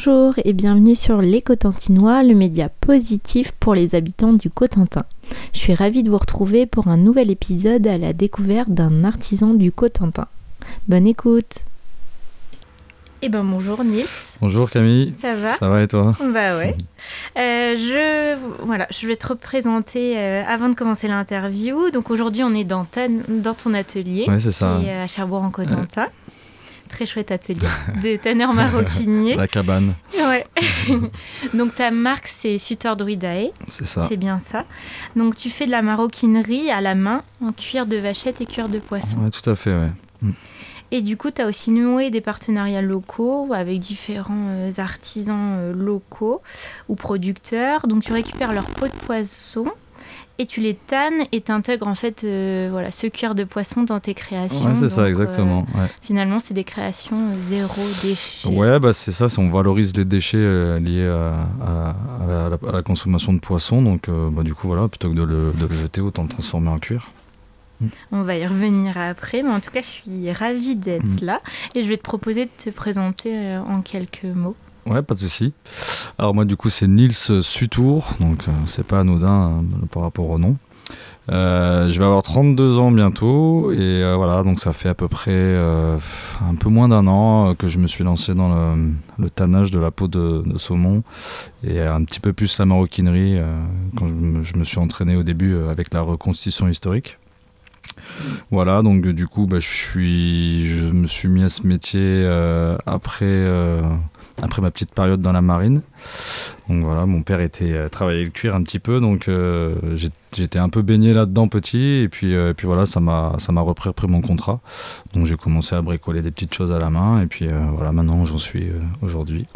Bonjour et bienvenue sur Les Cotentinois, le média positif pour les habitants du Cotentin. Je suis ravie de vous retrouver pour un nouvel épisode à la découverte d'un artisan du Cotentin. Bonne écoute Eh ben bonjour Nils. Bonjour Camille. Ça va? Ça va et toi? Bah ouais. Euh, je, voilà, je vais te représenter euh, avant de commencer l'interview. Donc aujourd'hui on est dans, ta- dans ton atelier. Ouais, c'est ça. qui est à Cherbourg en Cotentin. Très chouette atelier de tanneur maroquinier. La cabane, Ouais. Donc ta marque c'est Sutor Druidae, c'est ça. c'est bien ça. Donc tu fais de la maroquinerie à la main en cuir de vachette et cuir de poisson. Ouais, tout à fait, ouais. Et du coup tu as aussi noué des partenariats locaux avec différents euh, artisans euh, locaux ou producteurs. Donc tu récupères leurs peaux de poisson et tu les tannes et t'intègres en fait euh, voilà, ce cuir de poisson dans tes créations. Ouais, c'est ça, exactement. euh, ouais. finalement c'est des créations euh, zéro déchet. Ouais, bah c'est ça, on valorise les déchets euh, liés à, à- à la, à consommation de poissons. Donc, bah, du coup, voilà, plutôt que de le, de le jeter, autant le transformer en cuir. On va y revenir après, mais en tout cas, je suis ravie d'être Mm. là et je vais te proposer de te présenter en quelques mots. Ouais, pas de souci. Alors moi, du coup, c'est Nils Sutour, donc euh, c'est pas anodin euh, par rapport au nom. Euh, je vais avoir 32 ans bientôt et euh, voilà, donc ça fait à peu près un peu moins d'un an que je me suis lancé dans le, tannage de la peau de, saumon et un petit peu plus la maroquinerie quand je me, suis entraîné au début avec la reconstitution historique. Voilà, donc du coup, bah, je, me suis mis à ce métier après, après ma petite période dans la marine. Donc voilà, mon père était euh, travaillait le cuir un petit peu, donc euh, j'étais un peu baigné là-dedans petit, et puis, euh, puis voilà, ça m'a repris mon contrat. Donc j'ai commencé à bricoler des petites choses à la main, et puis voilà, maintenant j'en suis aujourd'hui.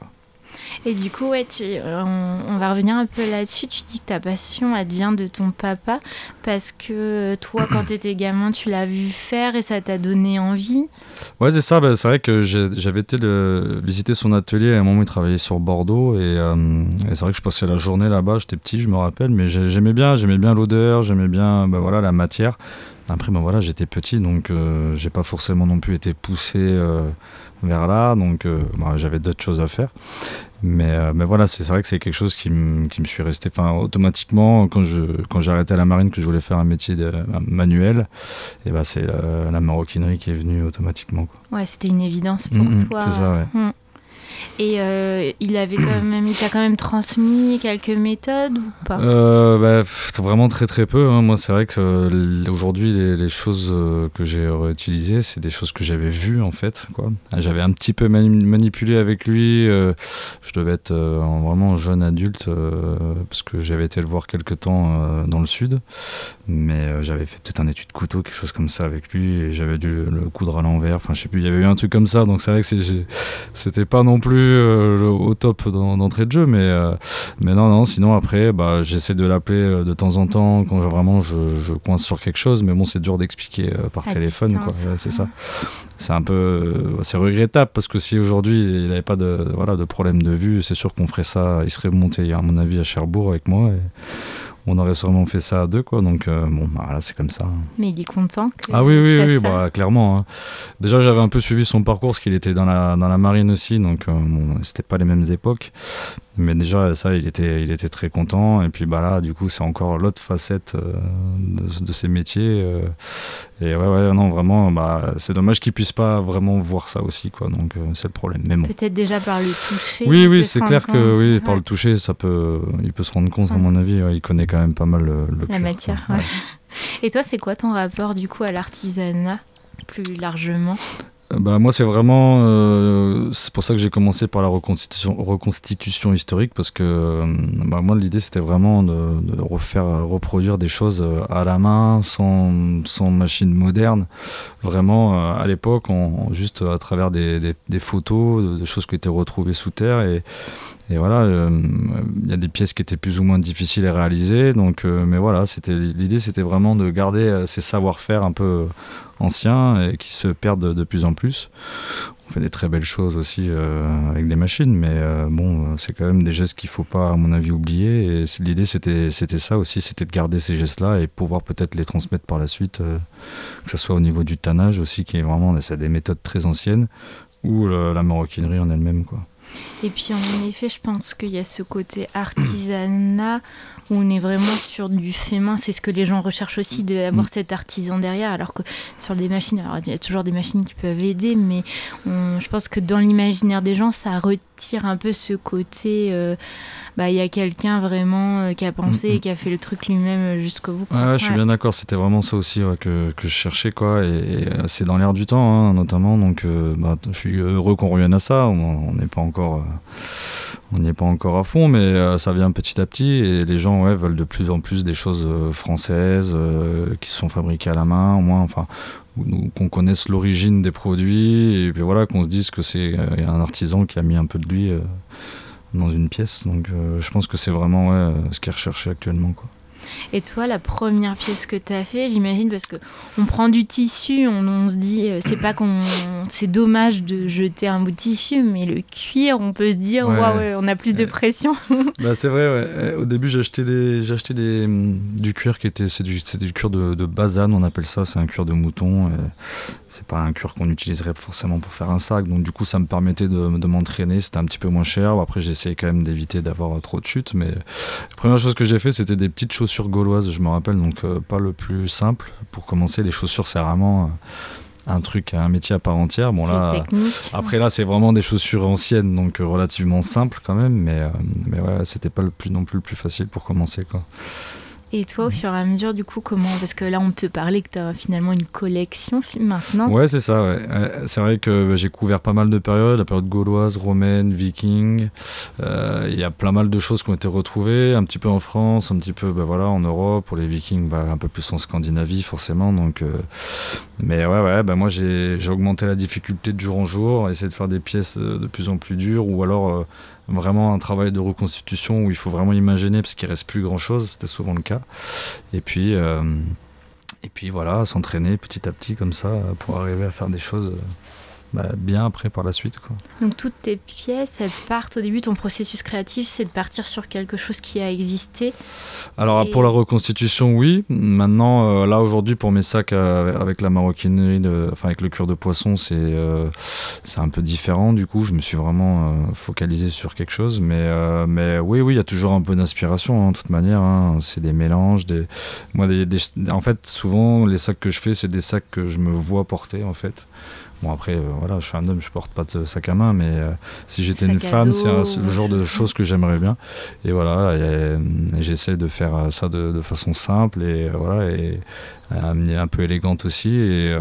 Et du coup, euh, on, va revenir un peu là-dessus. Tu dis que ta passion, elle vient de ton papa parce que toi, quand tu étais gamin, tu l'as vu faire et ça t'a donné envie. Ouais, c'est ça. bah, c'est vrai que j'avais été visiter son atelier à un moment. Il travaillait sur Bordeaux et, euh, et c'est vrai que je passais la journée là-bas. J'étais petit, je me rappelle, mais j'ai- j'aimais bien, j'aimais bien l'odeur, j'aimais bien, bah, voilà, la matière. Après, bah, voilà, j'étais petit, donc euh, j'ai pas forcément non plus été poussé euh, vers là, donc euh, bah, j'avais d'autres choses à faire. Mais, euh, mais voilà, c'est vrai que c'est quelque chose qui, me- qui me suis resté. Enfin, automatiquement, quand je quand j'ai arrêté la marine, que je voulais faire un métier de, un manuel, et bah, c'est la, la maroquinerie qui est venue automatiquement. quoi. Ouais, c'était une évidence pour Mhm, toi. c'est ça, ouais. Mm. Et euh, il avait quand même, il t'a quand même transmis quelques méthodes ou pas? Euh, bah, vraiment très très peu. hein. Moi, c'est vrai que aujourd'hui, les, choses euh, que j'ai réutilisées, c'est des choses que j'avais vues en fait. J'avais un petit peu mani- manipulé avec lui. je devais être en vraiment jeune adulte parce que j'avais été le voir quelque temps dans le sud. Mais euh, j'avais fait peut-être un étude de couteau, quelque chose comme ça avec lui. Et j'avais dû le coudre à l'envers. Enfin, je sais plus, il y avait eu un truc comme ça. Donc c'est vrai que c'était pas non plus euh, le- au top d'en- d'entrée de jeu. Mais, euh, mais non, non, sinon après, bah, j'essaie de l'appeler de temps en temps quand je- vraiment je, je coince sur quelque chose. Mais bon, c'est dur d'expliquer euh, par téléphone. Ouais, c'est ça. C'est un peu c'est regrettable parce que si aujourd'hui il n'avait pas de, voilà, de problème de vue, c'est sûr qu'on ferait ça. Il serait monté, à mon avis, à Cherbourg avec moi. Et on aurait sûrement fait ça à deux. Quoi. Donc, euh, bon, bah, voilà, c'est comme ça. Mais il est content que Ah oui, tu oui, oui, ça. bah, clairement. hein. Déjà, j'avais un peu suivi son parcours, parce qu'il était dans la, dans la marine aussi, donc euh, bon, c'était pas les mêmes époques. Mais déjà, ça, il était, il était très content. Et puis bah, là, du coup, c'est encore l'autre facette euh, de, de ces métiers. euh. et ouais, ouais, non, vraiment, bah, c'est dommage qu'il puisse pas vraiment voir ça aussi, quoi. Donc, euh, c'est le problème. Mais bon. Peut-être déjà par le toucher. Oui, oui, c'est clair que oui, Ouais. par le toucher, ça peut, il peut se rendre compte, à Ouais. mon avis. ouais, il connaît quand même pas mal le, le La matière. Et toi, c'est quoi ton rapport du coup à l'artisanat plus largement? Bah, moi, c'est vraiment. euh, c'est pour ça que j'ai commencé par la reconstitution, historique, parce que euh, bah, moi, l'idée, c'était vraiment de, de refaire, euh, reproduire des choses euh, à la main, sans, sans machine moderne. Vraiment, euh, à l'époque, juste à travers des, des- des photos, choses qui étaient retrouvées sous terre. Et, et voilà, euh, il y a des pièces qui étaient plus ou moins difficiles à réaliser. Donc, euh, mais voilà, l'idée, c'était vraiment de garder euh, ces savoir-faire un peu anciens et qui se perdent de, plus en plus. On fait des très belles choses aussi avec des machines, mais bon, c'est quand même des gestes qu'il faut pas, à mon avis, oublier. Et l'idée, c'était, c'était ça aussi, c'était de garder ces gestes-là et pouvoir peut-être les transmettre par la suite, que ce soit au niveau du tannage aussi, qui est vraiment, des méthodes très anciennes, ou la maroquinerie en elle-même, quoi. Et puis en effet, je pense qu'il y a ce côté artisanat où on est vraiment sur du fait main. C'est ce que les gens recherchent aussi, d'avoir mm. cet artisan derrière. Alors que sur des machines, alors il y a toujours des machines qui peuvent aider, mais je pense que dans l'imaginaire des gens, ça retire un peu ce côté. Euh, bah, il y a quelqu'un vraiment euh, qui a pensé et qui a fait le truc lui-même euh, jusqu'au bout. Ouais, je suis bien d'accord, c'était vraiment ça aussi que, que, je cherchais, quoi. Et, c'est dans l'air du temps, hein, notamment. Donc, bah, je suis heureux qu'on revienne à ça. On n'est pas encore on n'y est pas encore à fond, mais ça vient petit à petit et les gens veulent de plus en plus des choses euh, françaises euh, qui sont fabriquées à la main, au moins, enfin, qu'on connaisse l'origine des produits et puis voilà, qu'on se dise que c'est un artisan qui a mis un peu de lui dans une pièce. Donc je pense que c'est vraiment ce qui est recherché actuellement. Quoi. Et toi, la première pièce que tu as fait, j'imagine, parce que on prend du tissu, on, se dit, euh, c'est pas qu'on, c'est dommage de jeter un bout de tissu, mais le cuir, on peut se dire, waouh, on a plus de pression. bah, c'est vrai, ouais. Euh, au début, j'ai acheté des, j'ai acheté des, mm, du cuir qui était, c'est du, du cuir de, de basane, on appelle ça, c'est un cuir de mouton. C'est pas un cuir qu'on utiliserait forcément pour faire un sac, donc du coup, ça me permettait de, de m'entraîner. C'était un petit peu moins cher. Après, j'ai essayé quand même d'éviter d'avoir trop de chutes, mais la première chose que j'ai fait, c'était des petites chaussures gauloise, je me rappelle, donc euh, pas le plus simple. Pour commencer, les chaussures, c'est vraiment euh, un truc, un métier à part entière. Bon là, après là, c'est vraiment des chaussures anciennes, donc euh, relativement simples quand même, mais mais ouais, c'était pas le plus non plus le plus facile pour commencer quoi. Et toi, au fur et à mesure, du coup, comment Parce que là, on peut parler que tu as finalement une collection maintenant. Ouais, c'est ça. Ouais. C'est vrai que bah, j'ai couvert pas mal de périodes, la période gauloise, romaine, viking. Euh, il y a plein mal de choses qui ont été retrouvées, un petit peu en France, un petit peu bah, voilà, en Europe. Pour les vikings, bah, un peu plus en Scandinavie, forcément. Donc, euh, Mais ouais, ouais bah, moi, j'ai augmenté la difficulté de jour en jour, essayer de faire des pièces euh, de plus en plus dures, ou alors vraiment un travail de reconstitution où il faut vraiment imaginer parce qu'il reste plus grand chose, c'était souvent le cas. Et puis, euh, et puis voilà, s'entraîner petit à petit comme ça pour arriver à faire des choses bah, bien après par la suite. Quoi. Donc toutes tes pièces, elles partent au début, ton processus créatif, c'est de partir sur quelque chose qui a existé. Alors pour la reconstitution, oui. Maintenant, euh, là aujourd'hui, pour mes sacs euh, avec la maroquinerie, de, enfin avec le cuir de poisson, c'est euh, c'est un peu différent. Du coup, je me suis vraiment focalisé sur quelque chose. Mais, mais oui, oui, il y a toujours un peu d'inspiration, hein, de toute manière. Hein. C'est des mélanges. Des... Moi, des, en fait, souvent, les sacs que je fais, c'est des sacs que je me vois porter, en fait. Bon, après, euh, voilà, je suis un homme, je porte pas de sac à main, mais euh, si j'étais une femme, c'est le genre de choses que j'aimerais bien. Et voilà, euh, j'essaie de faire ça de, façon simple et voilà, et un peu élégante aussi. Et,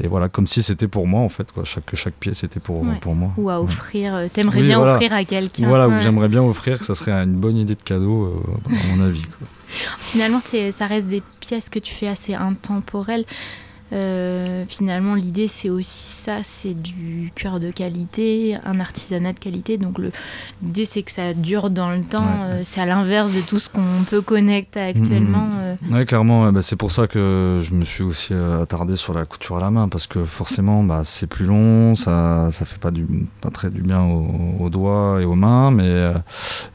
et voilà, comme si c'était pour moi, en fait, quoi. Chaque, chaque pièce était pour, pour moi. Ou à offrir, t'aimerais bien offrir à quelqu'un. Voilà, ou j'aimerais bien offrir, que ça serait une bonne idée de cadeau, à mon avis. Finalement, ça reste des pièces que tu fais assez intemporelles. Euh, finalement, l'idée, c'est aussi ça, c'est du cuir de qualité, un artisanat de qualité. Donc, l'idée, c'est que ça dure dans le temps. Euh, c'est à l'inverse de tout ce qu'on peut connecter actuellement. Mmh. Euh. Oui, clairement, bah, c'est pour ça que je me suis aussi attardé sur la couture à la main, parce que forcément, bah, c'est plus long, ça ça fait pas, du, pas très du bien aux, doigts et aux mains, mais,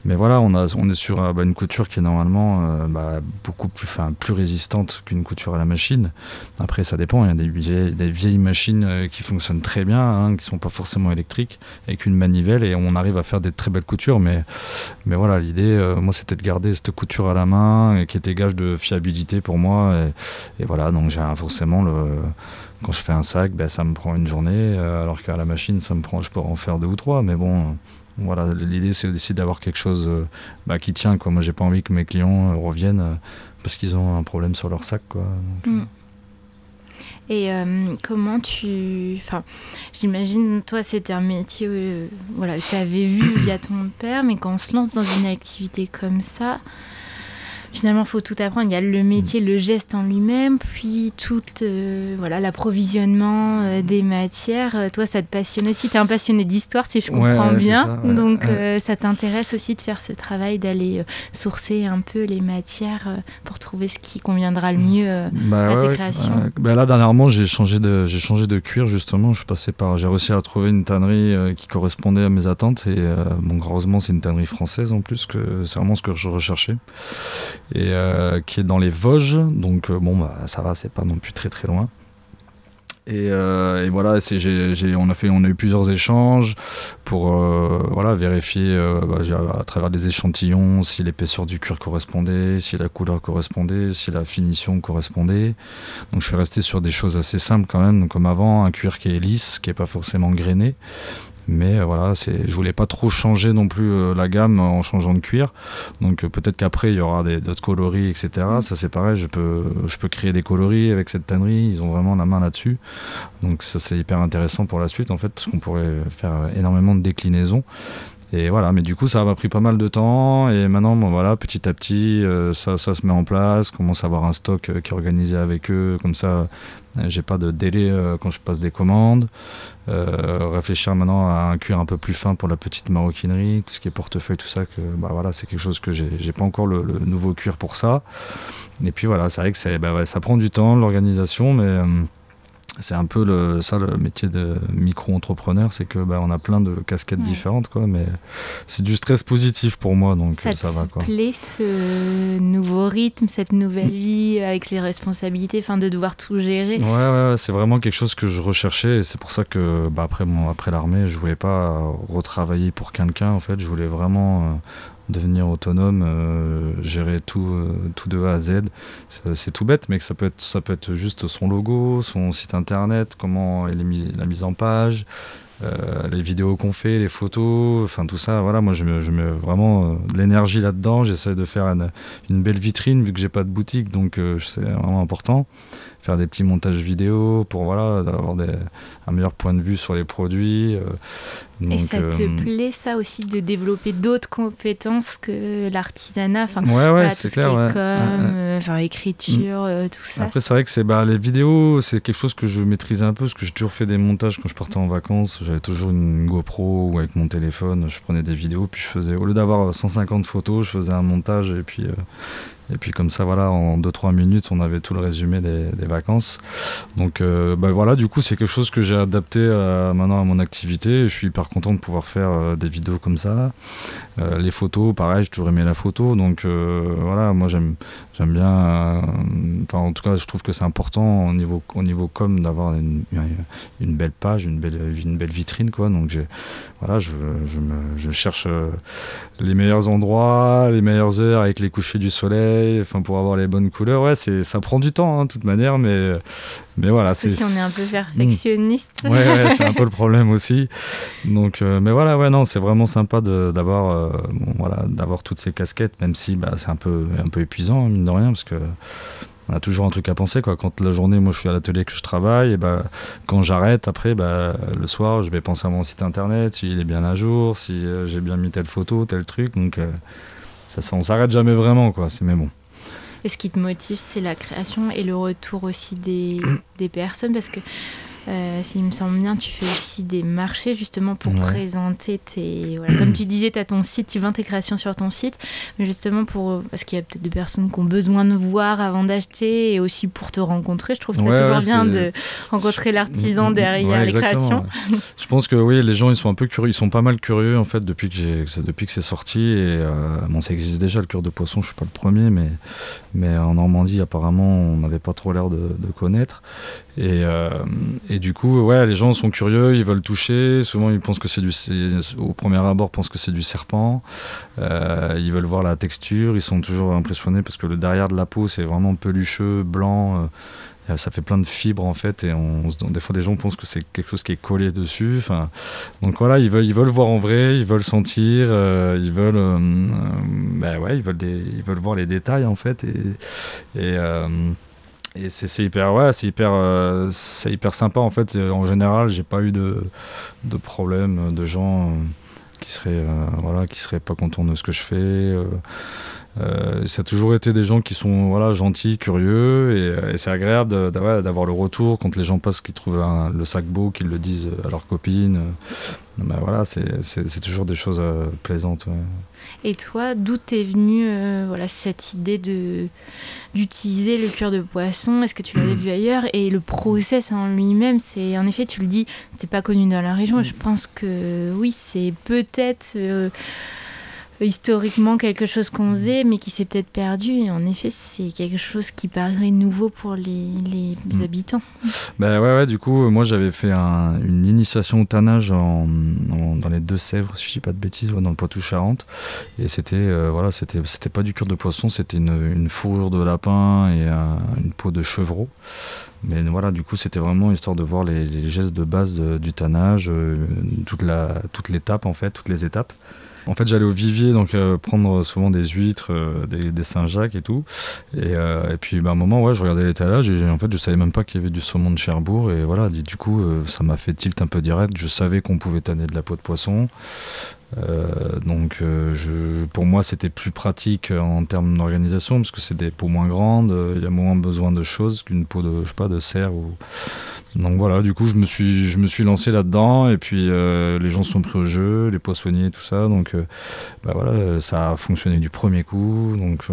mais voilà, on, a, on est sur bah, une couture qui est normalement beaucoup plus, plus résistante qu'une couture à la machine. Après, ça dépend il y a des vieilles, machines euh, qui fonctionnent très bien, hein, qui sont pas forcément électriques, avec une manivelle, et on arrive à faire des très belles coutures. Mais, voilà, l'idée, euh, moi, c'était de garder cette couture à la main, qui était gage de fiabilité pour moi. Et, voilà, donc j'ai forcément quand je fais un sac, ben, ça me prend une journée, euh, alors qu'à la machine, ça me prend, je pourrais en faire deux ou trois. Mais bon, voilà, l'idée c'est aussi d'avoir quelque chose bah, qui tient. Quoi. Moi, j'ai pas envie que mes clients reviennent parce qu'ils ont un problème sur leur sac. Mm. Et euh, comment tu. Enfin, j'imagine, toi, c'était un métier euh, voilà, tu avais vu via ton père, mais quand on se lance dans une activité comme ça, finalement, il faut tout apprendre. Il y a le métier, le geste en lui-même, puis tout euh, voilà, l'approvisionnement euh, des matières. Euh, toi, ça te passionne aussi. Tu es un passionné d'histoire, si je comprends bien. Donc, ça t'intéresse aussi de faire ce travail, d'aller sourcer un peu les matières pour trouver ce qui conviendra le mieux bah à tes créations? Bah là, dernièrement, j'ai changé, de, changé de cuir, justement. Je passais par, j'ai réussi à trouver une tannerie qui correspondait à mes attentes. Et bon, heureusement, c'est une tannerie française en plus, que c'est vraiment ce que je recherchais et euh, qui est dans les Vosges. Donc euh, bon, bah, ça va, c'est pas non plus très très loin. Et, euh, voilà, on, a fait, on a eu plusieurs échanges pour voilà, vérifier bah, à travers des échantillons si l'épaisseur du cuir correspondait, si la couleur correspondait, si la finition correspondait. Donc je suis resté sur des choses assez simples quand même, comme avant, un cuir qui est lisse, qui n'est pas forcément grainé. Mais euh, voilà, c'est, je voulais pas trop changer non plus euh, la gamme en changeant de cuir. Donc euh, peut-être qu'après il y aura d'autres coloris, etc. Ça c'est pareil, je peux, je créer des coloris avec cette tannerie. Ils ont vraiment la main là-dessus. Donc ça c'est hyper intéressant pour la suite en fait, parce qu'on pourrait faire énormément de déclinaisons. Et voilà, mais du coup, ça m'a pris pas mal de temps. Et maintenant, bon, voilà, petit à petit, ça, ça, se met en place. Commence à avoir un stock qui est organisé avec eux. Comme ça, j'ai pas de délai quand je passe des commandes. réfléchir maintenant à un cuir un peu plus fin pour la petite maroquinerie, tout ce qui est portefeuille, tout ça. Que, bah, voilà, c'est quelque chose que j'ai pas encore le, nouveau cuir pour ça. Et puis voilà, c'est vrai que bah, ça prend du temps, l'organisation, mais c'est un peu le, ça le métier de micro-entrepreneur, c'est que bah, on a plein de casquettes différentes, quoi, mais c'est du stress positif pour moi, donc ça, ça va. Quoi. plaît ce nouveau rythme, cette nouvelle vie avec les responsabilités, enfin de devoir tout gérer? Ouais, ouais, c'est vraiment quelque chose que je recherchais et c'est pour ça que bah, après, après l'armée, je voulais pas retravailler pour quelqu'un, en fait, je voulais vraiment euh, devenir autonome, euh, gérer tout, euh, tout de A à Z. C'est tout bête, mais que ça peut, être, ça peut être juste son logo, son site internet, comment est la mise en page, euh, les vidéos qu'on fait, les photos, enfin tout ça. Voilà, moi je mets, je mets vraiment de l'énergie là-dedans. J'essaie de faire une, une, belle vitrine vu que j'ai pas de boutique, donc c'est vraiment important faire des petits montages vidéo pour voilà, avoir un meilleur point de vue sur les produits. Euh, et ça te euh, plaît ça aussi de développer d'autres compétences que l'artisanat? Enfin ouais, ouais, c'est clair ouais. comme enfin, écriture tout ça après c'est vrai que c'est bah, les vidéos c'est quelque chose que je maîtrisais un peu parce que j'ai toujours fait des montages quand je partais en vacances j'avais toujours une GoPro ou avec mon téléphone je prenais des vidéos puis je faisais au lieu d'avoir 150 photos je faisais un montage et puis et puis comme ça, voilà, en 2-3 minutes, on avait tout le résumé des, vacances. Donc euh, bah, voilà, du coup, c'est quelque chose que j'ai adapté euh, maintenant à mon activité. Je suis hyper content de pouvoir faire euh, des vidéos comme ça. les photos, pareil, j'ai toujours aimé la photo. Donc voilà, moi j'aime j'aime bien. Enfin, en tout cas, je trouve que c'est important au niveau, au niveau com d'avoir une, une, belle page, une belle, une belle vitrine. Quoi. Donc voilà, je, je cherche les meilleurs endroits, les meilleures heures avec les couchers du soleil enfin pour avoir les bonnes couleurs. Ouais, c'est ça prend du temps, hein, de toute manière, mais mais voilà. C'est si on est un peu perfectionniste. Ouais, c'est un peu le problème aussi. Donc, euh, mais voilà, ouais, non, c'est vraiment sympa d'avoir euh, voilà, d'avoir toutes ces casquettes, même si bah, c'est un peu un peu épuisant hein, mine de rien, parce que on a toujours un truc à penser quoi. Quand la journée, moi, je suis à l'atelier que je travaille, et bah, quand j'arrête après, bah, le soir, je vais penser à mon site internet, s'il est bien à jour, si euh, j'ai bien mis telle photo, tel truc. Donc ça, ça on s'arrête jamais vraiment, quoi. C'est mais bon. Et ce qui te motive, c'est la création et le retour aussi des, des personnes, parce que euh, s'il me semble bien, tu fais aussi des marchés justement pour présenter tes. Voilà, comme tu disais, tu as ton site, tu vends tes créations sur ton site, mais justement pour. Parce qu'il y a peut-être des personnes qui ont besoin de voir avant d'acheter et aussi pour te rencontrer. Je trouve ça toujours bien de rencontrer l'artisan derrière les créations. Je pense que oui, les gens ils sont un peu curieux, ils sont pas mal curieux en fait depuis que, depuis que c'est sorti. Et euh, bon, ça existe déjà le cœur de poisson, je suis pas le premier, mais, mais en Normandie apparemment on n'avait pas trop l'air de, de connaître. Et, euh, et, du coup, ouais, les gens sont curieux, ils veulent toucher. Souvent, ils pensent que c'est du, au premier abord, pensent que c'est du serpent. Euh, ils veulent voir la texture. Ils sont toujours impressionnés parce que le derrière de la peau, c'est vraiment pelucheux, blanc. Euh, ça fait plein de fibres en fait et des fois des gens pensent que c'est quelque chose qui est collé dessus enfin donc voilà ils veulent voir en vrai ils veulent sentir ils veulent ben ouais ils veulent ils veulent voir les détails en fait et et c'est hyper, ouais, c'est hyper, euh, c'est hyper sympa en fait. En général, j'ai pas eu de, de problème de gens euh, qui seraient, euh, voilà, qui seraient pas contents de ce que je fais. ça a toujours été des gens qui sont voilà, gentils, curieux, et, c'est agréable d'avoir le retour quand les gens passent, qu'ils trouvent le sac beau, qu'ils le disent à leurs copines. Ben voilà, c'est toujours des choses plaisantes. Et toi, d'où t'es venue euh, voilà, cette idée de d'utiliser le cœur de poisson? Est-ce que tu l'avais vu ailleurs? Et le process en lui-même, c'est en effet, tu le dis, t'es pas connu dans la région. Je pense que oui, c'est peut-être euh, historiquement quelque chose qu'on faisait, mais qui s'est peut-être perdu. Et en effet, c'est quelque chose qui paraît nouveau pour les, les Mm. habitants. Ben ouais, ouais, du coup, moi j'avais fait un- une initiation au tannage en, en- dans les Deux-Sèvres, si je dis pas de bêtises, ouais, dans le Poitou-Charentes. Et c'était euh, voilà, c'était c'était pas du cure de poisson, c'était une, une fourrure de lapin et euh, une peau de chevreau. Mais voilà, du coup, c'était vraiment histoire de voir les, les gestes de base de- du tannage, euh, toute la toute l'étape en fait, toutes les étapes. En fait, j'allais au vivier, donc euh, prendre souvent des huîtres, euh, des, Saint-Jacques et tout. Et, euh, puis, bah, à un moment, ouais, je regardais l'étalage et en fait, je savais même pas qu'il y avait du saumon de Cherbourg. Et voilà, du coup, ça m'a fait tilt un peu direct. Je savais qu'on pouvait tanner de la peau de poisson. Euh, donc, euh, pour moi, c'était plus pratique en termes d'organisation parce que c'est des peaux moins grandes. euh, Il y a moins besoin de choses qu'une peau de, je sais pas, de cerf ou. Donc voilà, du coup, je me suis, je me suis lancé là-dedans et puis les gens sont pris au jeu, les poissonniers, tout ça. Donc, bah voilà, ça a fonctionné du premier coup. Donc,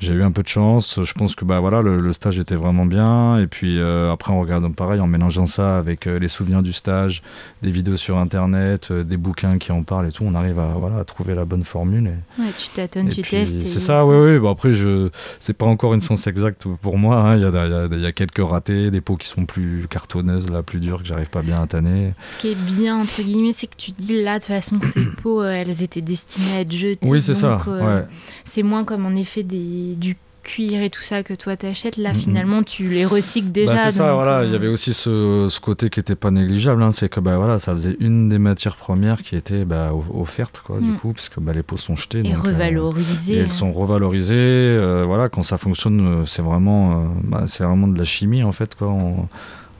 j'ai eu un peu de chance. Je pense que bah voilà, le, stage était vraiment bien. Et puis euh, après, on regarde pareil en mélangeant ça avec les souvenirs du stage, des vidéos sur internet, des bouquins qui en parlent et tout. On arrive à voilà à trouver la bonne formule. Et, Ouais, tu tâtonnes, tu testes. et- C'est ça, oui, oui. Bon, après, je, c'est pas encore une science exacte pour moi. hein. Il y, a, il y a- il y a quelques ratés, des peaux qui sont plus cartonneuses, là, plus dures, que j'arrive pas bien à tanner. Ce qui est bien, entre guillemets, c'est que tu te dis là, de toute façon, ces peaux, euh, elles étaient destinées à être jetées. Oui, c'est ça. euh, ouais. C'est moins comme en effet des, du cuir et tout ça que toi t'achètes. Là, finalement, tu les recycles déjà. Bah, c'est ça, donc, voilà. euh, Il y avait aussi ce, ce côté qui était pas négligeable. hein. C'est que bah, voilà, ça faisait une des matières premières qui était bah, offerte, quoi, du Mm. coup, parce que bah, les peaux sont jetées. Et donc, euh, revalorisé. et elles sont revalorisées. euh, voilà, quand ça fonctionne, c'est vraiment, bah, c'est vraiment de la chimie en fait. Quoi. On,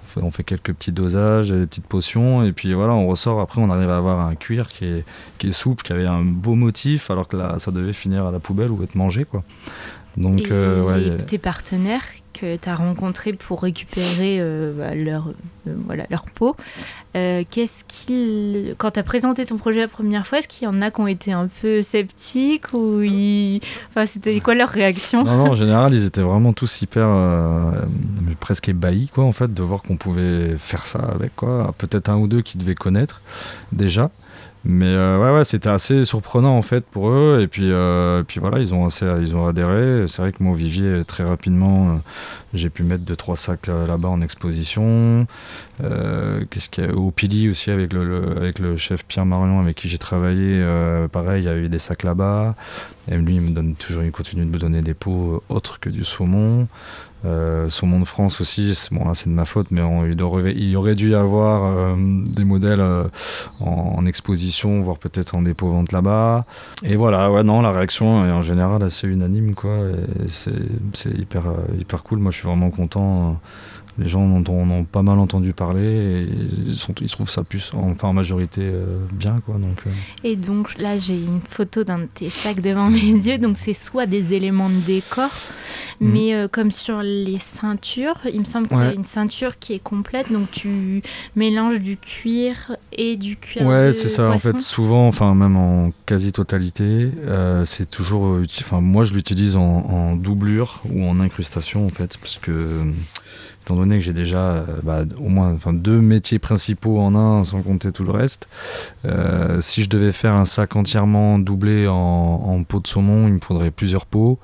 fait, on fait quelques petits dosages, des petites potions, et puis voilà, on ressort. Après, on arrive à avoir un cuir qui est, qui est souple, qui avait un beau motif, alors que là, ça devait finir à la poubelle ou être mangé, quoi. Donc, Et euh, ouais, tes partenaires que tu as rencontrés pour récupérer euh, bah, leur, euh, voilà, leur peau, qu'est-ce qu'ils. Quand tu as présenté ton projet la première fois, est-ce qu'il y en a qui ont été un peu sceptiques ou ils... enfin, c'était quoi leur réaction? Non, non, en général, ils étaient vraiment tous hyper, euh, presque ébahis, quoi, en fait, de voir qu'on pouvait faire ça avec, quoi. Peut-être un ou deux qui devaient connaître déjà. Mais euh, ouais, c'était assez surprenant, en fait, pour eux. Et puis, euh, et puis voilà, ils ont, assez, ils ont adhéré. C'est vrai que moi, au Vivier, très rapidement, euh, j'ai pu mettre deux, trois sacs là- là-bas en exposition. Qu'est-ce qu'il Au Pili aussi, avec le, avec le chef Pierre Marion, avec qui j'ai travaillé, pareil, il y a eu des sacs là-bas. Et lui, il me donne toujours, il continue de me donner des pots autres que du saumon. Euh, saumon de France aussi, bon c'est de ma faute, mais on- il, aurait, il aurait dû y avoir euh, des modèles euh, en, exposition, voire peut-être en dépôt vente là-bas. Et voilà, ouais non, la réaction est en général assez unanime quoi. C'est hyper euh, hyper cool. Moi je suis vraiment content. Les gens en ont, en ont pas mal entendu parler et ils, sont, ils trouvent ça plus, enfin en majorité euh, bien quoi. Donc euh, Et donc là, j'ai une photo d'un de tes sacs devant mes yeux. Donc c'est soit des éléments de décor, Mhm. mais euh, comme sur les ceintures, il me semble qu'il y a une ceinture qui est complète. Donc tu mélanges du cuir et du cuir. Ouais, c'est ça. En fait, souvent, enfin même en quasi-totalité, c'est toujours. Enfin, moi, je l'utilise en, en doublure ou en incrustation, en fait, parce que étant donné que j'ai déjà euh, bah, au moins deux métiers principaux en un, sans compter tout le reste, euh, si je devais faire un sac entièrement doublé en, en de saumon, il me faudrait plusieurs pots.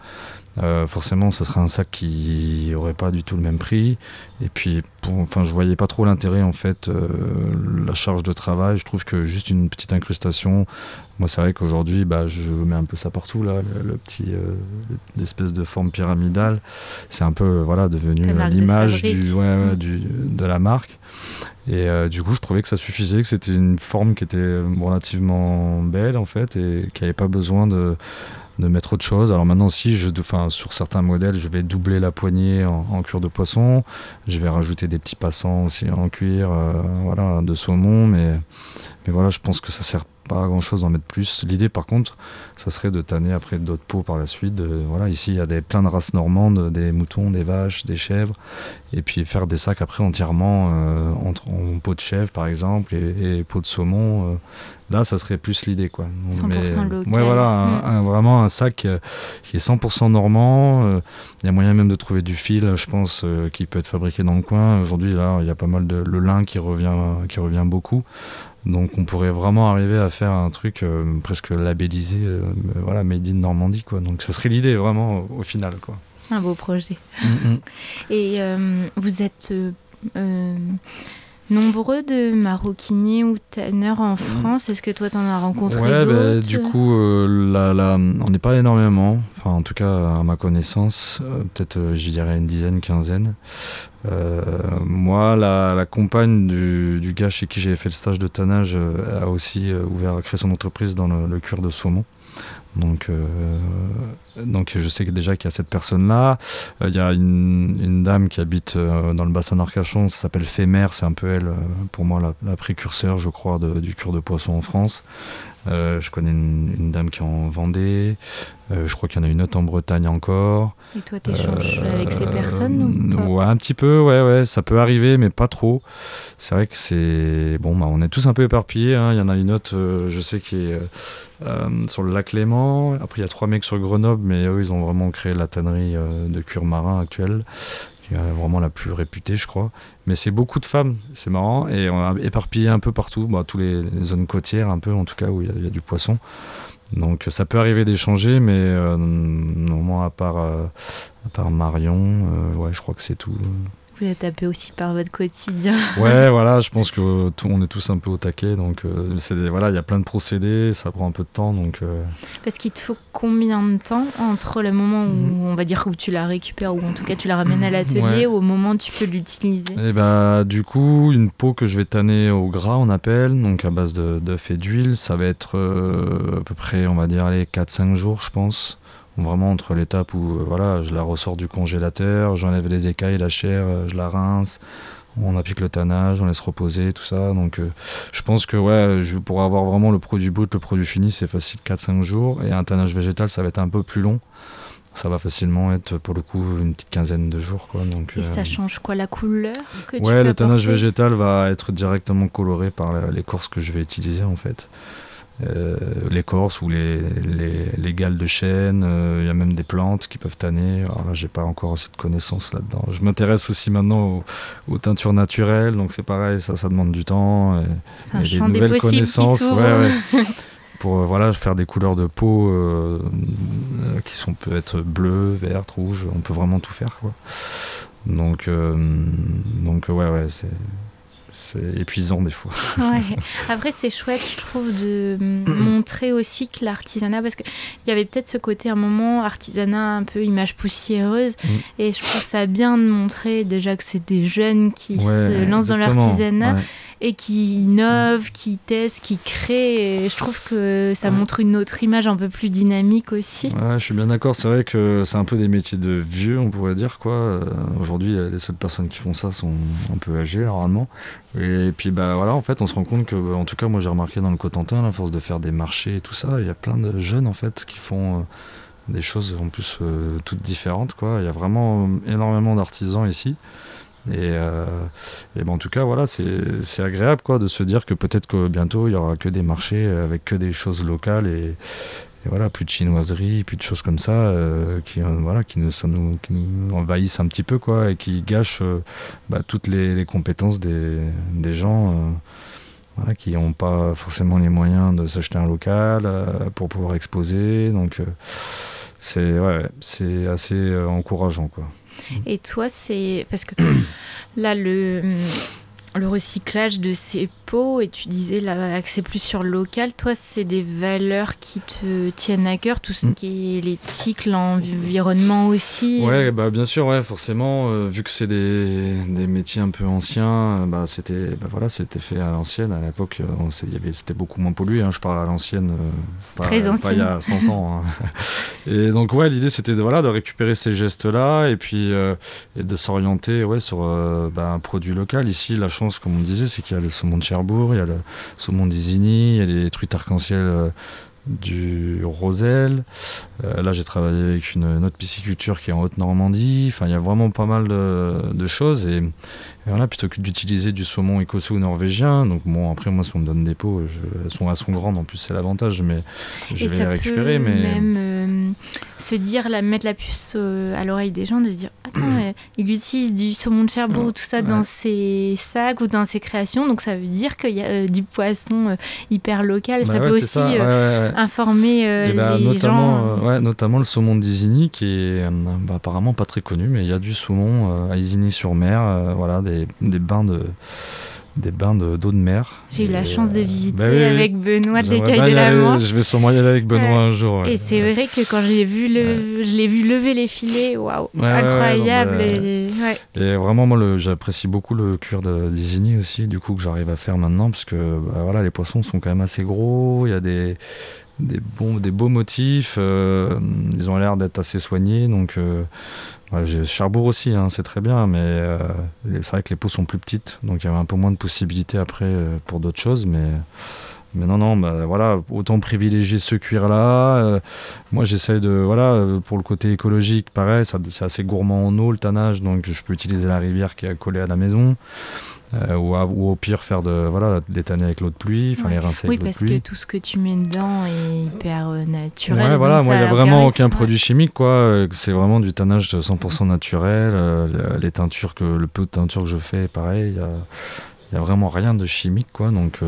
Euh, forcément, ça serait un sac qui aurait pas du tout le même prix. Et puis, pour, enfin, je voyais pas trop l'intérêt en fait, euh, la charge de travail. Je trouve que juste une petite incrustation. Moi, c'est vrai qu'aujourd'hui, bah, je mets un peu ça partout là, le, le petit, euh, l'espèce de forme pyramidale. C'est un peu, voilà, devenu de l'image fabrique. du, ouais, ouais, Mm. du, de la marque. Et euh, du coup, je trouvais que ça suffisait, que c'était une forme qui était relativement belle en fait, et qui n'avait pas besoin de de mettre autre chose. Alors maintenant, si je, enfin, sur certains modèles, je vais doubler la poignée en, cuir de poisson. Je vais rajouter des petits passants aussi en cuir, euh, voilà, de saumon. Mais, mais voilà, je pense que ça sert pas grand chose d'en mettre plus. L'idée, par contre, ça serait de tanner après d'autres peaux par la suite. Voilà, ici, il y a des, plein de races normandes, des moutons, des vaches, des chèvres. Et puis faire des sacs après entièrement euh, entre, en peau de chèvre, par exemple, et, et peau de saumon. euh, Là, ça serait plus l'idée, quoi. 100% local. Ouais, voilà, mm. vraiment un sac euh, qui est 100% normand. Il y a moyen même de trouver du fil, je pense, qui peut être fabriqué dans le coin. Aujourd'hui, là, il y a pas mal de le lin qui revient, qui revient beaucoup. Donc, on pourrait vraiment arriver à faire un truc presque labellisé, voilà, made in Normandie, quoi. Donc, ça serait l'idée, vraiment, au final, quoi. Un beau projet. Mm, mm. Et vous êtes nombreux de maroquiniers ou tanneurs en mm. France. Est-ce que toi, tu en as rencontré ouais, bah, d'autres Du coup, euh, on n'est pas énormément. Enfin, en tout cas, à ma connaissance, euh, peut-être, euh, je dirais, une dizaine, quinzaine. moi, la, compagne du, gars chez qui j'ai fait le stage de tannage a aussi ouvert, créé son entreprise dans le, le cuir de saumon. Donc, euh, donc je sais que déjà qu'il y a cette personne-là. Euh, il y a une, dame qui habite euh, dans le bassin d'Arcachon, ça s'appelle Fémer, c'est un peu elle, pour moi, la, précurseur, je crois, du cure de poisson en France. Je connais une, dame qui en Vendée. je crois qu'il y en a une autre en Bretagne encore. Et toi, tu échanges avec ces personnes Ouais, un petit peu, ouais, ouais, ça peut arriver, mais pas trop. C'est vrai que c'est. Bon, bah, on est tous un peu éparpillés. Hein. Il y en a une autre, je sais, qui est euh, sur le lac Léman. Après, il y a trois mecs sur Grenoble, mais eux, ils ont vraiment créé la tannerie euh, de cuir marin actuelle, vraiment la plus réputée, je crois. Mais c'est beaucoup de femmes, c'est marrant, et on a éparpillé un peu partout, bah, tous les, zones côtières, un peu en tout cas, où il y, a du poisson. Donc ça peut arriver d'échanger, mais euh, normalement, à part, à part Marion, ouais, je crois que c'est tout vous êtes tapé aussi par votre quotidien. Ouais, voilà, je pense que tout, on est tous un peu au taquet, donc euh, voilà, il y a plein de procédés, ça prend un peu de temps, donc. Euh. Parce qu'il te faut combien de temps entre le moment où mm. on va dire où tu la récupères ou en tout cas tu la ramènes à l'atelier au moment où tu peux l'utiliser? Et eh bah du coup une peau que je vais tanner au gras on appelle, donc à base d'œuf et d'huile, ça va être euh, à peu près on va dire les 4-5 jours je pense vraiment entre l'étape où euh, voilà, je la ressors du congélateur, j'enlève les écailles, la chair, euh, je la rince, on applique le tannage, on laisse reposer, tout ça. Donc euh, je pense que ouais, je, pour avoir vraiment le produit brut, le produit fini, c'est facile 4-5 jours. Et un tannage végétal, ça va être un peu plus long. Ça va facilement être pour le coup une petite quinzaine de jours. Quoi. Donc, et ça change quoi La couleur que Ouais, le tannage végétal va être directement coloré par l'écorce que je vais utiliser en fait. Euh, l'écorce ou les, les, gales de chêne. Euh, il y a même des plantes qui peuvent tanner. Alors là, j'ai pas encore assez de connaissances là-dedans. Je m'intéresse aussi maintenant aux, teintures naturelles, donc c'est pareil, ça, ça demande du temps et, des nouvelles connaissances. pour euh, voilà faire des couleurs de peau qui sont peut être bleues, vertes, rouges. On peut vraiment tout faire quoi. Donc donc ouais ouais c'est c'est épuisant des fois. Après, c'est chouette, je trouve, de montrer aussi que l'artisanat, parce qu'il y avait peut-être ce côté, un moment, artisanat un peu image poussiéreuse, mm. et je trouve ça bien de montrer déjà que c'est des jeunes qui se lancent dans l'artisanat et qui innove, qui teste, qui crée. Et je trouve que ça montre une autre image un peu plus dynamique aussi. Ouais, je suis bien d'accord. C'est vrai que c'est un peu des métiers de vieux, on pourrait dire. quoi. Euh, aujourd'hui, les seules personnes qui font ça sont un peu âgées, normalement. Et puis, bah voilà, en fait, on se rend compte que, en tout cas, moi, j'ai remarqué dans le Cotentin, à force de faire des marchés et tout ça, il y a plein de jeunes, en fait, qui font. Euh, des choses en plus euh, toutes différentes quoi. Il y a vraiment énormément d'artisans ici. Et, euh, ben en tout cas, voilà, c'est agréable quoi, de se dire que peut-être que bientôt il y aura que des marchés avec que des choses locales et, voilà, plus de chinoiserie, plus de choses comme ça euh, qui, euh, voilà, qui, nous, nous, nous envahissent un petit peu quoi, et qui gâchent bah, toutes les, compétences des, des gens. Qui n'ont pas forcément les moyens de s'acheter un local pour pouvoir exposer. Donc, c'est ouais, assez encourageant. Quoi. Et toi, c'est parce que là, le, le recyclage de ces et tu disais c'est plus sur le local. Toi, c'est des valeurs qui te tiennent à cœur, tout ce mm. qui est l'éthique, l'environnement aussi. Ouais, bah bien sûr, ouais, forcément, euh, vu que c'est des, des, métiers un peu anciens, euh, bah c'était bah, voilà, c'était fait à l'ancienne. À l'époque, euh, c'était beaucoup moins pollué. Hein, je parle à l'ancienne, pas, pas, il y a 100 ans. Hein. Et donc ouais, l'idée c'était de voilà de récupérer ces gestes-là et puis et de s'orienter ouais sur bah, un produit local. Ici, la chance, comme on disait, c'est qu'il y a le saumon de Il y a le saumon d'Isigny, il y a les truites arc-en-ciel euh, du roselle. Euh, là, j'ai travaillé avec une, autre pisciculture qui est en Haute-Normandie. Enfin, il y a vraiment pas mal de, choses. Et, voilà, plutôt que d'utiliser du saumon écossais ou norvégien. Donc, bon, après, moi, si on me donne des pots, elles, sont, elles sont grandes. En plus, c'est l'avantage. Mais je vais les récupérer. Peut mais même euh, se dire, la, mettre la puce à l'oreille des gens, de se dire Attends, euh, il utilise du saumon de Cherbourg ou tout ça dans ses sacs ou dans ses créations. Donc, ça veut dire qu'il y a du poisson hyper local. Bah ça peut aussi informer ben, les notamment, gens. ouais, notamment le saumon d'Isigny qui est bah, apparemment pas très connu, mais il y a du saumon à Isigny-sur-Mer, voilà, des, des, bains de des bains d'eau de, mer. J'ai eu la chance de visiter bah avec Benoît de l'écaille de la Manche. Je vais sûrement y aller avec Benoît un jour. Et c'est vrai que quand j'ai vu le, je l'ai vu lever les filets, waouh, incroyable. Bah, et, vraiment, moi, j'apprécie beaucoup le cuir d'Isigny aussi, du coup que j'arrive à faire maintenant, parce que bah, voilà, les poissons sont quand même assez gros. Il y a des des, bons, beaux motifs. Euh, ils ont l'air d'être assez soignés. Donc, euh, Cherbourg aussi, hein, c'est très bien. Mais euh, c'est vrai que les peaux sont plus petites. Donc, il y avait un peu moins de possibilités après pour d'autres choses. Mais. Non, non, bah, voilà, autant privilégier ce cuir-là. moi, j'essaie de, voilà, pour le côté écologique, pareil, c'est assez gourmand en eau, le tannage, donc je peux utiliser la rivière qui est accolée à la maison. Euh, ou, ou, au pire faire de voilà tanner avec l'eau de pluie, enfin les rincer oui, avec l'eau de pluie. Oui, parce que tout ce que tu mets dedans est hyper euh, naturel. Ouais, voilà, moi il n'y a vraiment aucun produit chimique quoi. Euh, c'est vraiment du tannage 100% naturel. les teintures que le peu de teinture que je fais, pareil, il y a, vraiment rien de chimique quoi. Donc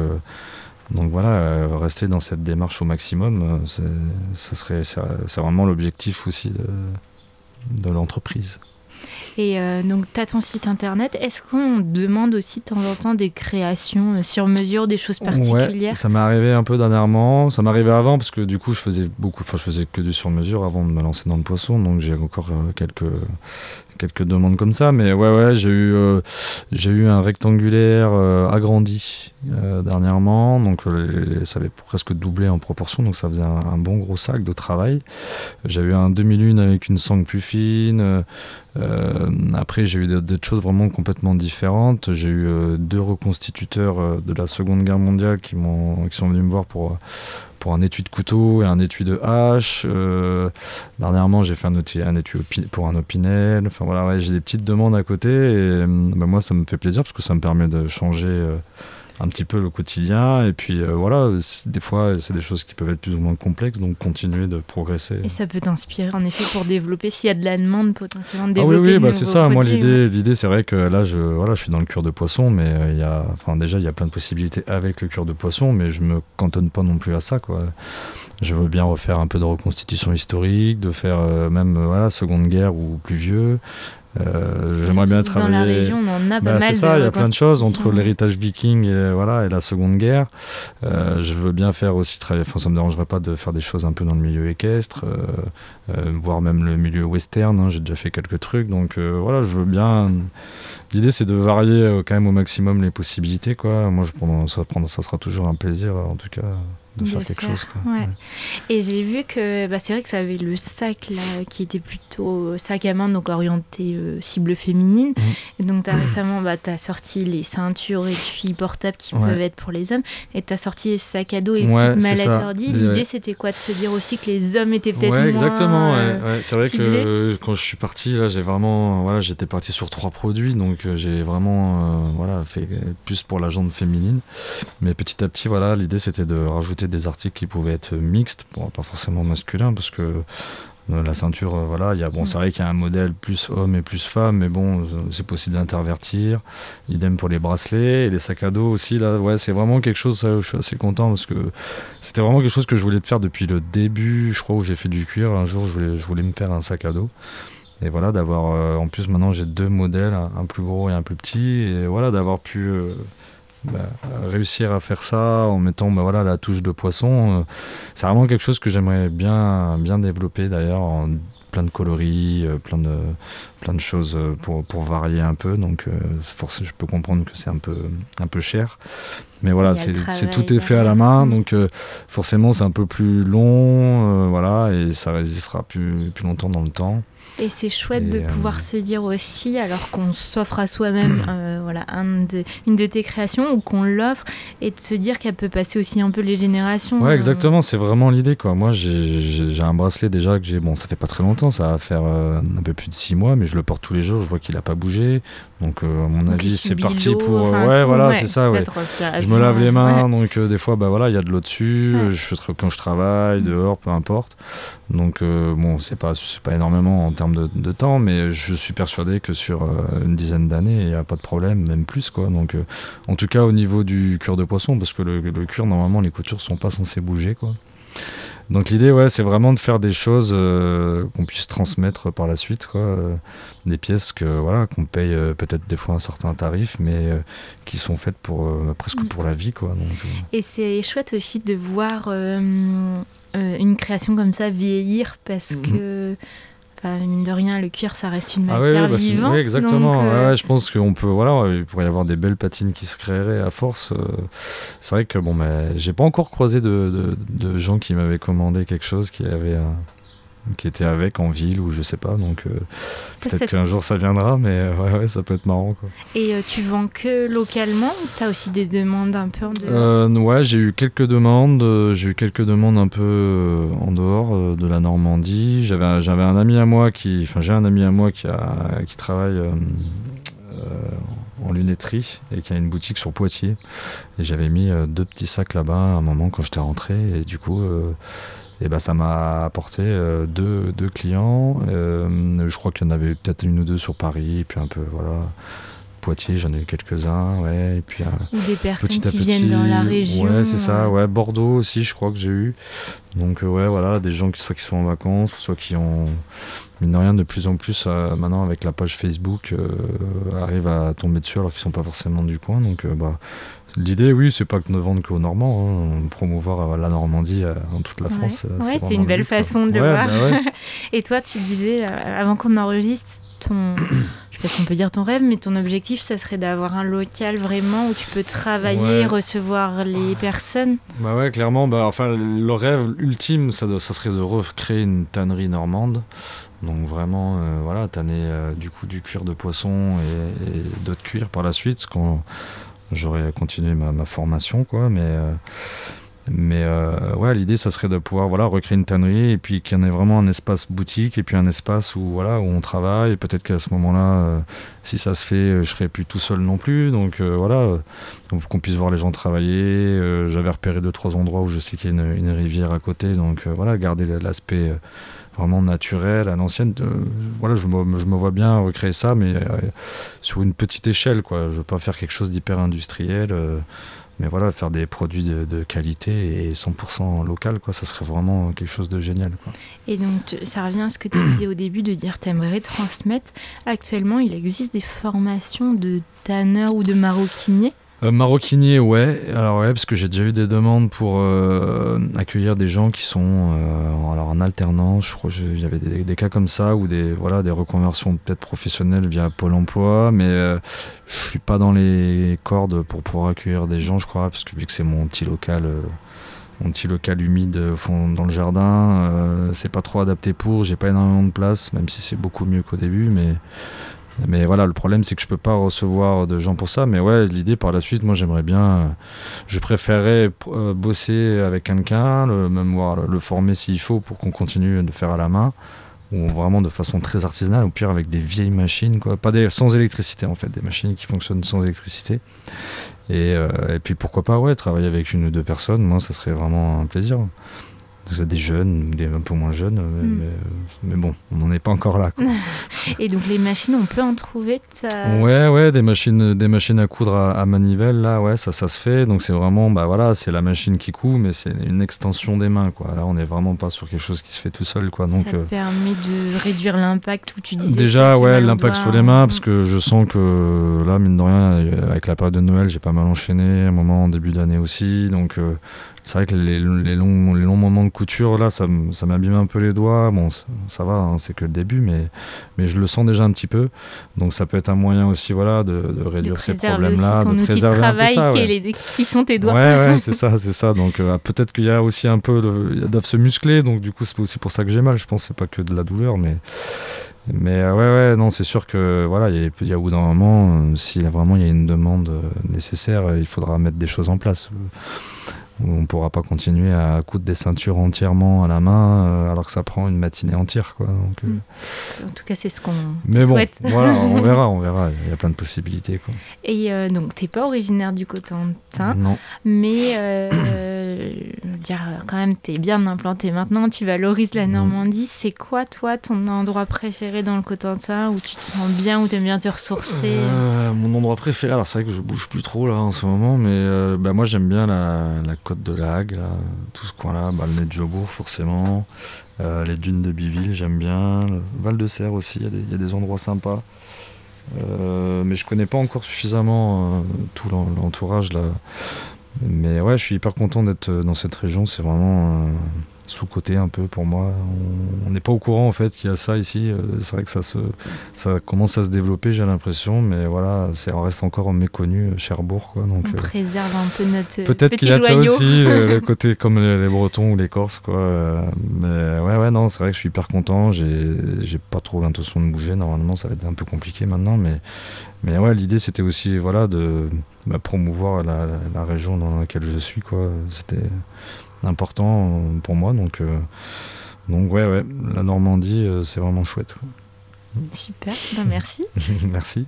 donc voilà, rester dans cette démarche au maximum, ça serait c'est vraiment l'objectif aussi de, de l'entreprise. Et euh, donc, tu as ton site internet. Est-ce qu'on demande aussi de temps en temps des créations euh, sur mesure, des choses particulières Ça m'est arrivé un peu dernièrement. Ça m'arrivait avant parce que du coup, je faisais beaucoup, enfin, je faisais que du sur mesure avant de me lancer dans le poisson. Donc, j'ai encore euh, quelques, quelques demandes comme ça. Mais ouais, ouais, j'ai eu, j'ai eu un rectangulaire agrandi dernièrement. Donc, ça avait presque doublé en proportion. Donc, ça faisait un, bon gros sac de travail. J'ai eu un demi-lune avec une sangle plus fine. Euh, après, j'ai eu d'autres choses vraiment complètement différentes. J'ai eu euh, deux reconstituteurs euh, de la Seconde Guerre mondiale qui, qui sont venus me voir pour, pour un étui de couteau et un étui de hache. dernièrement, j'ai fait un, étui, pour un opinel. Enfin voilà, j'ai des petites demandes à côté et bah, moi, ça me fait plaisir parce que ça me permet de changer un petit peu le quotidien. Et puis euh, voilà, des fois, c'est des choses qui peuvent être plus ou moins complexes, donc continuer de progresser. Et ça peut t'inspirer en effet pour développer, s'il y a de la demande potentiellement de développer. Ah oui, oui, bah, c'est ça. Moi, l'idée, l'idée c'est vrai que là, je, voilà, je suis dans le cure de poisson, mais euh, y a, enfin, déjà, il y a plein de possibilités avec le cure de poisson, mais je me cantonne pas non plus à ça, quoi. Je veux bien refaire un peu de reconstitution historique, de faire euh, même voilà, Seconde Guerre ou plus vieux, euh, j'aimerais bien travailler. Dans la région, on en a pas bah, C'est ça, il y a plein de choses entre l'héritage viking et, voilà, et la Seconde Guerre. Euh, je veux bien faire aussi travailler, enfin, ça me dérangerait pas de faire des choses un peu dans le milieu équestre, euh, voire même le milieu western. Hein, J'ai déjà fait quelques trucs, donc voilà, je veux bien. L'idée, c'est de varier quand même au maximum les possibilités. Quoi. Moi, je prends, ça, ça sera toujours un plaisir, en tout cas de, faire quelque chose. Et j'ai vu que bah, c'est vrai que ça avait le sac là, qui était plutôt euh, sac à main, donc orienté euh, cible féminine. Mhm. Et donc as, récemment, bah, tu as sorti les ceintures et filles portables qui peuvent être pour les hommes. Et tu as sorti les sacs à dos et les petites mallettes ordi. L'idée, c'était quoi De se dire aussi que les hommes étaient peut-être moins. exactement. c'est vrai que quand je suis parti, là, j'ai vraiment. Voilà, j'étais parti sur trois produits. Donc euh, j'ai vraiment voilà, fait plus pour la jambe féminine. Mais petit à petit, voilà, l'idée, c'était de rajouter des articles qui pouvaient être mixtes, pas forcément masculins, parce que euh, la ceinture, euh, voilà, il y a, bon, c'est vrai qu'il y a un modèle plus homme et plus femme, mais bon, euh, c'est possible d'intervertir. Idem pour les bracelets et les sacs à dos aussi, là, ouais, c'est vraiment quelque chose, je suis assez content parce que c'était vraiment quelque chose que je voulais faire depuis le début, je crois, où j'ai fait du cuir. Un jour, je voulais, je voulais me faire un sac à dos. Et voilà, d'avoir, en plus, maintenant, j'ai deux modèles, un, plus gros et un plus petit, et voilà, d'avoir pu. Bah, réussir à faire ça en mettant bah, voilà, la touche de poisson, euh, c'est vraiment quelque chose que j'aimerais bien, bien développer d'ailleurs en plein de coloris, euh, plein, de, plein de choses euh, pour, pour varier un peu. Donc forcément, je peux comprendre que c'est un peu, un peu cher. Mais voilà, c'est tout est fait à la main, donc forcément c'est un peu plus long, voilà, et ça résistera plus, plus longtemps dans le temps. Et c'est chouette de pouvoir se dire aussi, alors qu'on s'offre à soi-même voilà, un une de tes créations ou qu'on l'offre, et de se dire qu'elle peut passer aussi un peu les générations. Ouais, exactement, c'est vraiment l'idée. quoi. Moi, j'ai un bracelet déjà que j'ai, bon, ça fait pas très longtemps, ça va faire un peu plus de six mois, mais je le porte tous les jours, je vois qu'il a pas bougé. Donc, à mon avis, c'est parti pour. ouais, voilà, c'est ça, ouais. Je me lave les mains, donc des fois, bah voilà, il y a de l'eau dessus, je, quand je travaille, mm. dehors, peu importe. Donc, bon, c'est pas, pas énormément en termes de, temps, mais je suis persuadé que sur une dizaine d'années, il n'y a pas de problème, même plus, quoi. Donc, en tout cas, au niveau du cuir de poisson, parce que le, le cuir, normalement, les coutures sont pas censées bouger, quoi. Donc l'idée, ouais, c'est vraiment de faire des choses euh, qu'on puisse transmettre par la suite, quoi. Euh, des pièces que voilà, qu'on paye euh, peut-être des fois un certain tarif, mais qui sont faites pour presque mm. pour la vie, quoi. Donc, Et c'est chouette aussi de voir une création comme ça vieillir parce mm-hmm. que mine de rien, le cuir, ça reste une ah matière bah, vivante. Oui, exactement. Euh, je pense qu'on peut, voilà, il pourrait y avoir des belles patines qui se créeraient à force. Euh. c'est vrai que bon, mais j'ai pas encore croisé de, de gens qui m'avaient commandé quelque chose qui avait un, qui était avec en ville ou je sais pas. Donc euh, peut-être qu'un jour ça viendra, mais euh, ouais, ça peut être marrant. Quoi. Et euh, tu vends que localement ou tu as aussi des demandes un peu en dehors? Ouais, j'ai eu quelques demandes. j'ai eu quelques demandes un peu en dehors de la Normandie. J'avais, j'avais un ami à moi qui, enfin j'ai un ami à moi qui, a, qui travaille en lunetterie et qui a une boutique sur Poitiers. Et j'avais mis deux petits sacs là-bas à un moment quand j'étais rentré. Et du coup, et ben ça m'a apporté euh, deux, deux, clients. Euh, je crois qu'il y en avait peut-être une ou deux sur Paris, puis un peu, voilà. Poitiers, j'en ai eu quelques-uns, ouais. Et puis, Ou des personnes qui viennent dans la région. Ouais, c'est ça, ouais. Bordeaux aussi, je crois que j'ai eu. Donc, euh, ouais, voilà, des gens qui, soit qui sont en vacances, soit qui ont, mine de rien, de plus en plus, maintenant, avec la page Facebook, arrivent à tomber dessus alors qu'ils sont pas forcément du coin. Donc, bah, L'idée, oui, c'est pas que ne vendre qu'aux Normands, hein. promouvoir euh, la Normandie euh, dans toute la France. Euh, ouais, c'est une belle façon de le voir. Bah Et toi, tu disais, avant qu'on enregistre, ton, je sais pas si on peut dire ton rêve, mais ton objectif, ça serait d'avoir un local vraiment où tu peux travailler, recevoir les personnes. Bah ouais, clairement. Bah, enfin, le rêve ultime, ça, ça serait de recréer une tannerie normande. Donc vraiment, voilà, tanner du coup du cuir de poisson et, et d'autres cuirs par la suite. J'aurais continué ma, formation, quoi. Mais, euh, mais euh, ouais, l'idée, ça serait de pouvoir voilà, recréer une tannerie et puis qu'il y en ait vraiment un espace boutique et puis un espace où, voilà, où on travaille. Peut-être qu'à ce moment-là, euh, si ça se fait, je serais plus tout seul non plus. Donc voilà, qu'on puisse voir les gens travailler. J'avais repéré deux, trois endroits où je sais qu'il y a une, une rivière à côté. Donc voilà, garder l'aspect vraiment naturel à l'ancienne. voilà, je me, je me, vois bien recréer ça, mais euh, sur une petite échelle. Quoi. Je veux pas faire quelque chose d'hyper industriel, euh, mais voilà, faire des produits de, qualité et 100% local, quoi, ça serait vraiment quelque chose de génial. Quoi. Et donc, ça revient à ce que tu disais au début de dire aimerais transmettre. Actuellement, il existe des formations de tanneur ou de maroquinier euh, maroquinier, ouais. Alors ouais, parce que j'ai déjà eu des demandes pour euh, accueillir des gens qui sont euh, alors en alternance. Je crois qu'il y avait des, cas comme ça ou des voilà des reconversions peut-être professionnelles via Pôle Emploi, mais je suis pas dans les cordes pour pouvoir accueillir des gens, je crois, parce que vu que c'est mon petit local. mon petit local humide fond dans le jardin, c'est pas trop adapté pour, j'ai pas énormément de place, même si c'est beaucoup mieux qu'au début, mais mais voilà, le problème, c'est que je peux pas recevoir de gens pour ça. Mais ouais, l'idée par la suite, moi, j'aimerais bien. Je préférerais euh, bosser avec quelqu'un, le, même voir le, former s'il faut pour qu'on continue de faire à la main, ou vraiment de façon très artisanale, au pire avec des vieilles machines, quoi. Pas des, sans électricité, en fait, des machines qui fonctionnent sans électricité. Et, euh, et puis pourquoi pas, ouais, travailler avec une ou deux personnes, moi, ça serait vraiment un plaisir des jeunes, des un peu moins jeunes, hmm. mais, bon, on n'en est pas encore là. Et donc les machines, on peut en trouver Ouais, ouais, des machines, des machines à coudre à, manivelle, là, ouais, ça, ça se fait. Donc c'est vraiment, bah voilà, c'est la machine qui coud, mais c'est une extension des mains, quoi. Là, on n'est vraiment pas sur quelque chose qui se fait tout seul, quoi. Donc, ça euh, permet de réduire l'impact où tu disais. Déjà, ouais, l'impact sur les mains, parce que je sens que là, mine de rien, avec la période de Noël, j'ai pas mal enchaîné, un moment en début d'année aussi, donc. Euh, c'est vrai que les, les, longs, moments de couture, là, ça, ça m'abîme un peu les doigts. Bon, ça, va, hein, c'est que le début, mais, mais je le sens déjà un petit peu. Donc ça peut être un moyen aussi voilà, de, réduire ces problèmes-là. de préserver de travail ça, qui sont tes doigts. Ouais, ouais c'est ça, c'est ça. Donc euh, peut-être qu'il y a aussi un peu, ils doivent se muscler, donc du coup c'est aussi pour ça que j'ai mal. Je pense que c'est pas que de la douleur, mais mais euh, ouais, ouais, non, c'est sûr que voilà, il y, y, a au bout d'un moment, euh, si vraiment il y a une demande nécessaire, il faudra mettre des choses en place on ne pourra pas continuer à coudre des ceintures entièrement à la main euh, alors que ça prend une matinée entière. Quoi. Donc, euh. mm. En tout cas, c'est ce qu'on Mais bon, voilà, on verra, on verra. Il y a plein de possibilités. Quoi. Et euh, donc, tu n'es pas originaire du Cotentin, non. mais dire, quand même, tu es bien implanté maintenant, tu valorises la mm. Normandie. C'est quoi, toi, ton endroit préféré dans le Cotentin où tu te sens bien, où tu aimes bien te ressourcer? Mon endroit préféré, alors c'est vrai que je bouge plus trop là en ce moment, mais bah, moi j'aime bien la, la de la Hague, tout ce coin-là, bah, le nez de Jobourg forcément, euh, les dunes de Biville, j'aime bien, Val de Serre aussi, il y, a des endroits sympas. Euh, mais je connais pas encore suffisamment euh, tout l'entourage là. Mais ouais, je suis hyper content d'être dans cette région, c'est vraiment sous-côté un peu pour moi. On n'est pas au courant en fait qu'il y a ça ici. Euh, c'est vrai que ça, se, ça commence à se développer, j'ai l'impression, mais voilà, c'est reste encore méconnu euh, Cherbourg. Quoi, donc, on euh, préserve un peu notre Peut-être qu'il y a de ça aussi, le côté comme les, Bretons ou les Corses. Quoi, mais ouais, ouais, non, c'est vrai que je suis hyper content. J'ai pas trop l'intention de bouger. Normalement, ça va être un peu compliqué maintenant, mais, mais ouais, l'idée c'était aussi voilà, de bah, promouvoir la, la, région dans laquelle je suis. Quoi. C'était important euh, pour moi. Donc, euh, donc ouais, ouais, la Normandie, euh, c'est vraiment chouette. Super, ben, merci. merci.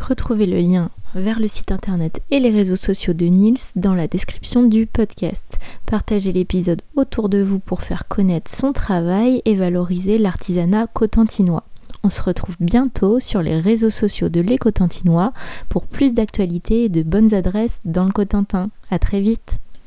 Retrouvez le lien vers le site internet et les réseaux sociaux de Nils dans la description du podcast. Partagez l'épisode autour de vous pour faire connaître son travail et valoriser l'artisanat cotentinois. On se retrouve bientôt sur les réseaux sociaux de Les Cotentinois pour plus d'actualités et de bonnes adresses dans le Cotentin. À très vite!